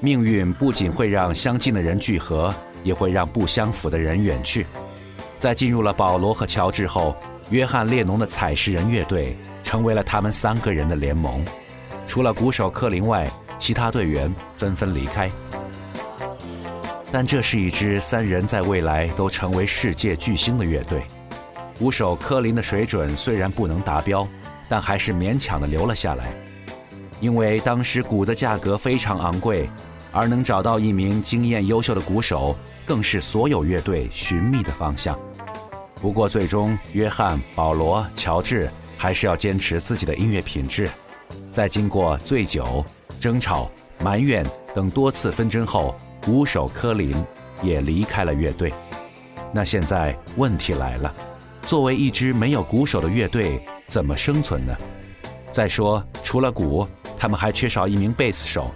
命运不仅会让相近的人聚合，也会让不相符的人远去。在进入了保罗和乔治后，约翰列侬的采石人乐队成为了他们三个人的联盟。除了鼓手克林外，其他队员纷纷离开。但这是一支三人在未来都成为世界巨星的乐队。鼓手科林的水准虽然不能达标，但还是勉强的留了下来，因为当时鼓的价格非常昂贵。而能找到一名经验优秀的鼓手，更是所有乐队寻觅的方向。不过，最终约翰、保罗、乔治还是要坚持自己的音乐品质。在经过醉酒、争吵、埋怨等多次纷争后，鼓手科林也离开了乐队。那现在问题来了：作为一支没有鼓手的乐队，怎么生存呢？再说，除了鼓，他们还缺少一名贝斯手。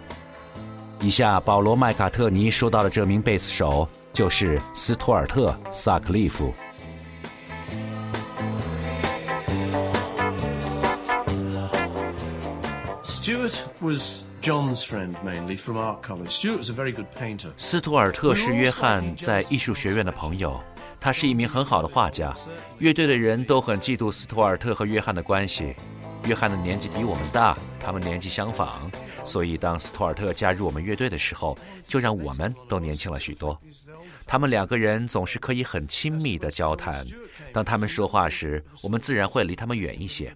以下，保罗·麦卡特尼说到的这名贝斯手就是斯图尔特·萨克利夫。Stuart was John's friend mainly from art college. Stuart was a very good painter. 斯图尔特是约翰在艺术学院的朋友，他是一名很好的画家。乐队的人都很嫉妒斯图尔特和约翰的关系。约翰的年纪比我们大，他们年纪相仿，所以当斯图尔特加入我们乐队的时候，就让我们都年轻了许多。他们两个人总是可以很亲密的交谈，当他们说话时，我们自然会离他们远一些。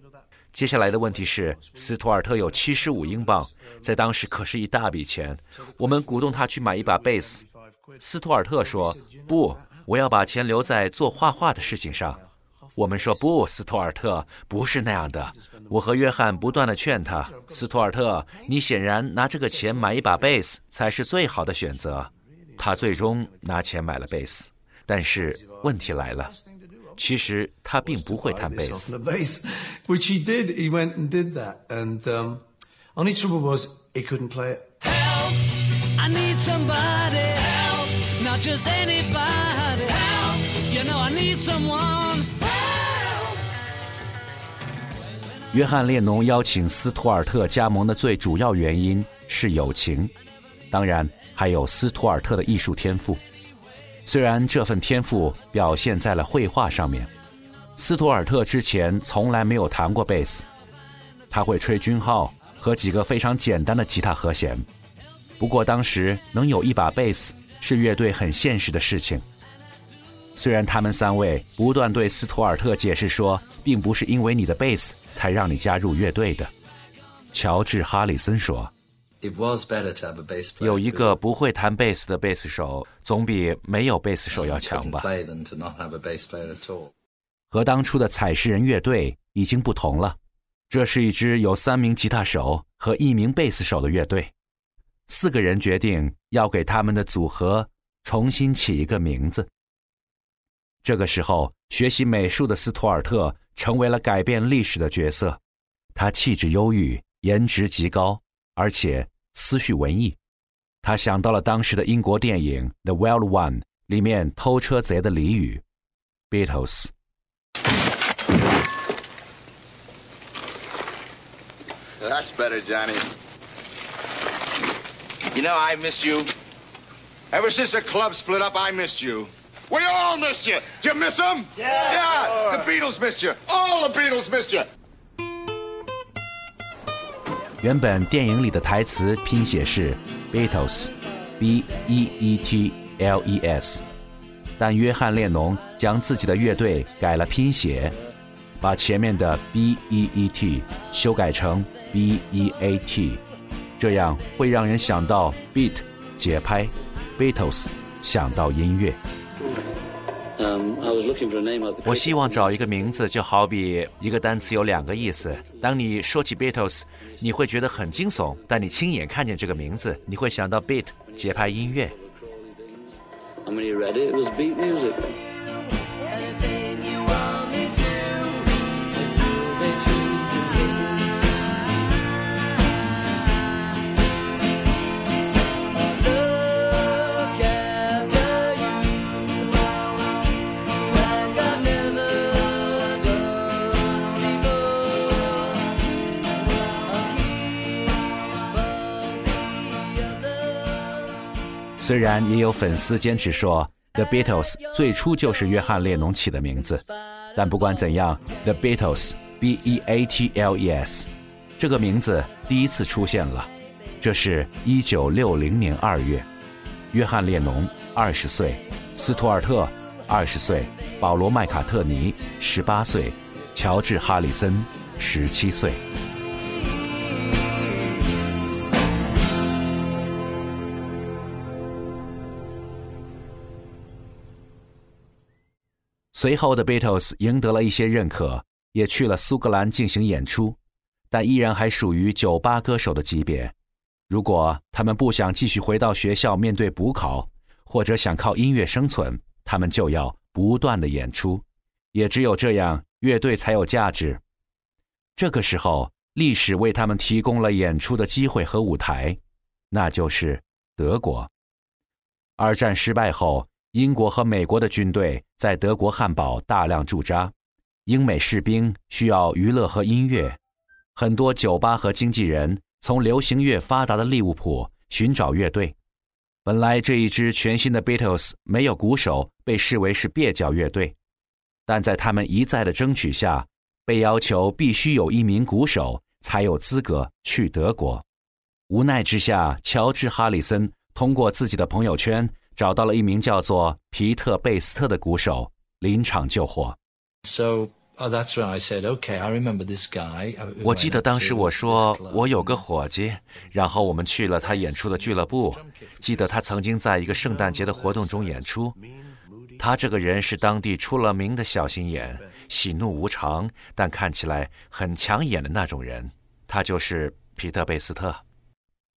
接下来的问题是，斯图尔特有七十五英镑，在当时可是一大笔钱。我们鼓动他去买一把贝斯，斯图尔特说：“不，我要把钱留在做画画的事情上。”我们说不，斯图尔特不是那样的。我和约翰不断的劝他，斯图尔特，你显然拿这个钱买一把贝斯才是最好的选择。他最终拿钱买了贝斯，但是问题来了，其实他并不会弹贝斯。Which he did, he went and did that, and um, only trouble was he couldn't play it. Help! I need somebody. Help! Not just anybody. Help! You know I need someone. 约翰列侬邀请斯图尔特加盟的最主要原因是友情，当然还有斯图尔特的艺术天赋。虽然这份天赋表现在了绘画上面，斯图尔特之前从来没有弹过贝斯，他会吹军号和几个非常简单的吉他和弦。不过当时能有一把贝斯是乐队很现实的事情。虽然他们三位不断对斯图尔特解释说，并不是因为你的贝斯。才让你加入乐队的，乔治·哈里森说：“有一个不会弹贝斯的贝斯手，总比没有贝斯手要强吧。”和当初的采石人乐队已经不同了，这是一支有三名吉他手和一名贝斯手的乐队。四个人决定要给他们的组合重新起一个名字。这个时候，学习美术的斯图尔特。成为了改变历史的角色，他气质忧郁，颜值极高，而且思绪文艺。他想到了当时的英国电影《The Wild One》里面偷车贼的俚语：“Beatles。” That's better, Johnny. You know, I missed you. Ever since the club split up, I missed you. We all missed you. Did you miss them? Yeah. Yeah. The Beatles missed you. All the Beatles missed you. 原本电影里的台词拼写是 Beatles，B E E T L E S，但约翰列侬将自己的乐队改了拼写，把前面的 B E E T 修改成 B E A T，这样会让人想到 beat 节拍，Beatles 想到音乐。我希望找一个名字，就好比一个单词有两个意思。当你说起 Beatles，你会觉得很惊悚；但你亲眼看见这个名字，你会想到 beat 节拍音乐。虽然也有粉丝坚持说 The Beatles 最初就是约翰列侬起的名字，但不管怎样，The Beatles（B-E-A-T-L-E-S） 这个名字第一次出现了，这是一九六零年二月，约翰列侬二十岁，斯图尔特二十岁，保罗麦卡特尼十八岁，乔治哈里森十七岁。随后的 Beatles 赢得了一些认可，也去了苏格兰进行演出，但依然还属于酒吧歌手的级别。如果他们不想继续回到学校面对补考，或者想靠音乐生存，他们就要不断的演出。也只有这样，乐队才有价值。这个时候，历史为他们提供了演出的机会和舞台，那就是德国。二战失败后。英国和美国的军队在德国汉堡大量驻扎，英美士兵需要娱乐和音乐，很多酒吧和经纪人从流行乐发达的利物浦寻找乐队。本来这一支全新的 Beatles 没有鼓手，被视为是蹩脚乐队，但在他们一再的争取下，被要求必须有一名鼓手才有资格去德国。无奈之下，乔治·哈里森通过自己的朋友圈。找到了一名叫做皮特·贝斯特的鼓手，临场救火。So, that's when I said, "Okay, I remember this guy." 我记得当时我说我有个伙计，然后我们去了他演出的俱乐部。记得他曾经在一个圣诞节的活动中演出。他这个人是当地出了名的小心眼，喜怒无常，但看起来很抢眼的那种人。他就是皮特·贝斯特。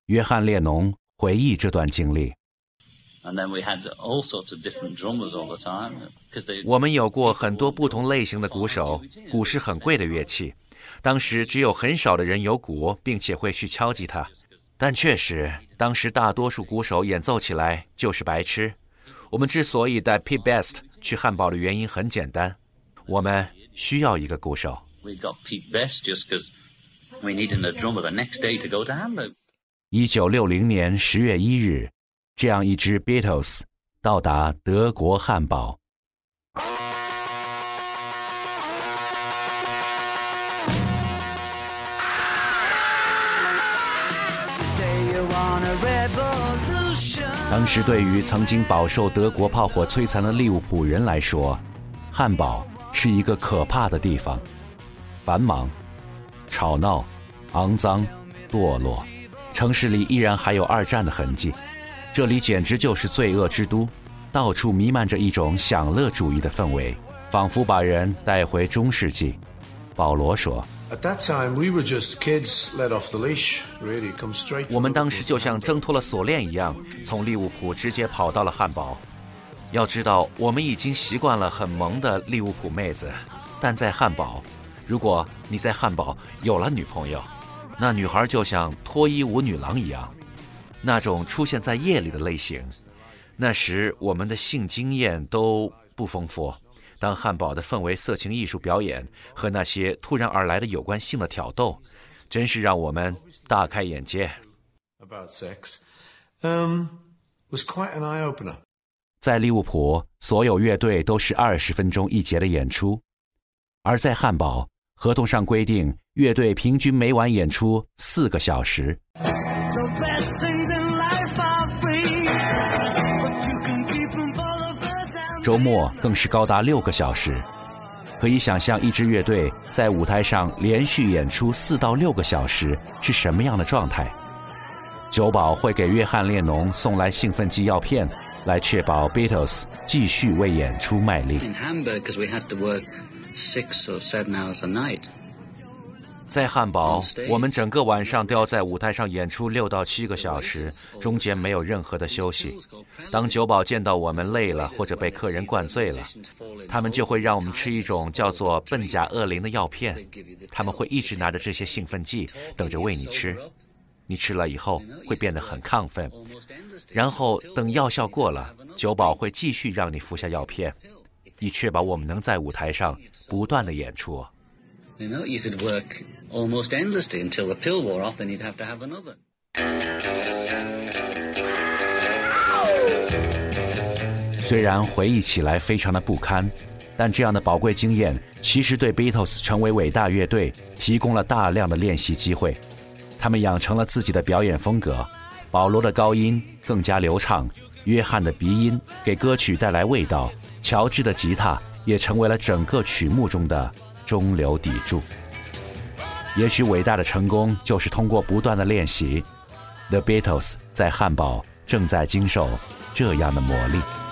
约翰·列侬回忆这段经历。我们有过很多不同类型的鼓手，鼓是很贵的乐器。当时只有很少的人有鼓，并且会去敲击它。但确实，当时大多数鼓手演奏起来就是白痴。我们之所以带 P Best 去汉堡的原因很简单，我们需要一个鼓手。一九六零年十月一日。这样一支 Beatles 到达德国汉堡。当时，对于曾经饱受德国炮火摧残的利物浦人来说，汉堡是一个可怕的地方，繁忙、吵闹、肮脏、堕落，城市里依然还有二战的痕迹。这里简直就是罪恶之都，到处弥漫着一种享乐主义的氛围，仿佛把人带回中世纪。保罗说：“我们当时就像挣脱了锁链一样，从利物浦直接跑到了汉堡。要知道，我们已经习惯了很萌的利物浦妹子，但在汉堡，如果你在汉堡有了女朋友，那女孩就像脱衣舞女郎一样。”那种出现在夜里的类型，那时我们的性经验都不丰富。当汉堡的氛围、色情艺术表演和那些突然而来的有关性的挑逗，真是让我们大开眼界。About sex, um, was quite an eye opener. 在利物浦，所有乐队都是二十分钟一节的演出，而在汉堡，合同上规定乐队平均每晚演出四个小时。周末更是高达六个小时，可以想象一支乐队在舞台上连续演出四到六个小时是什么样的状态。酒保会给约翰列侬送来兴奋剂药片，来确保 Beatles 继续为演出卖力。在汉堡，我们整个晚上都要在舞台上演出六到七个小时，中间没有任何的休息。当酒保见到我们累了或者被客人灌醉了，他们就会让我们吃一种叫做苯甲恶灵的药片。他们会一直拿着这些兴奋剂，等着喂你吃。你吃了以后会变得很亢奋，然后等药效过了，酒保会继续让你服下药片，以确保我们能在舞台上不断的演出。You know, you could work almost endlessly until the pill wore off, then you'd have to have another. 虽然回忆起来非常的不堪，但这样的宝贵经验其实对 Beatles 成为伟大乐队提供了大量的练习机会。他们养成了自己的表演风格，保罗的高音更加流畅，约翰的鼻音给歌曲带来味道，乔治的吉他也成为了整个曲目中的中流砥柱。也许伟大的成功就是通过不断的练习。The Beatles 在汉堡正在经受这样的磨砺。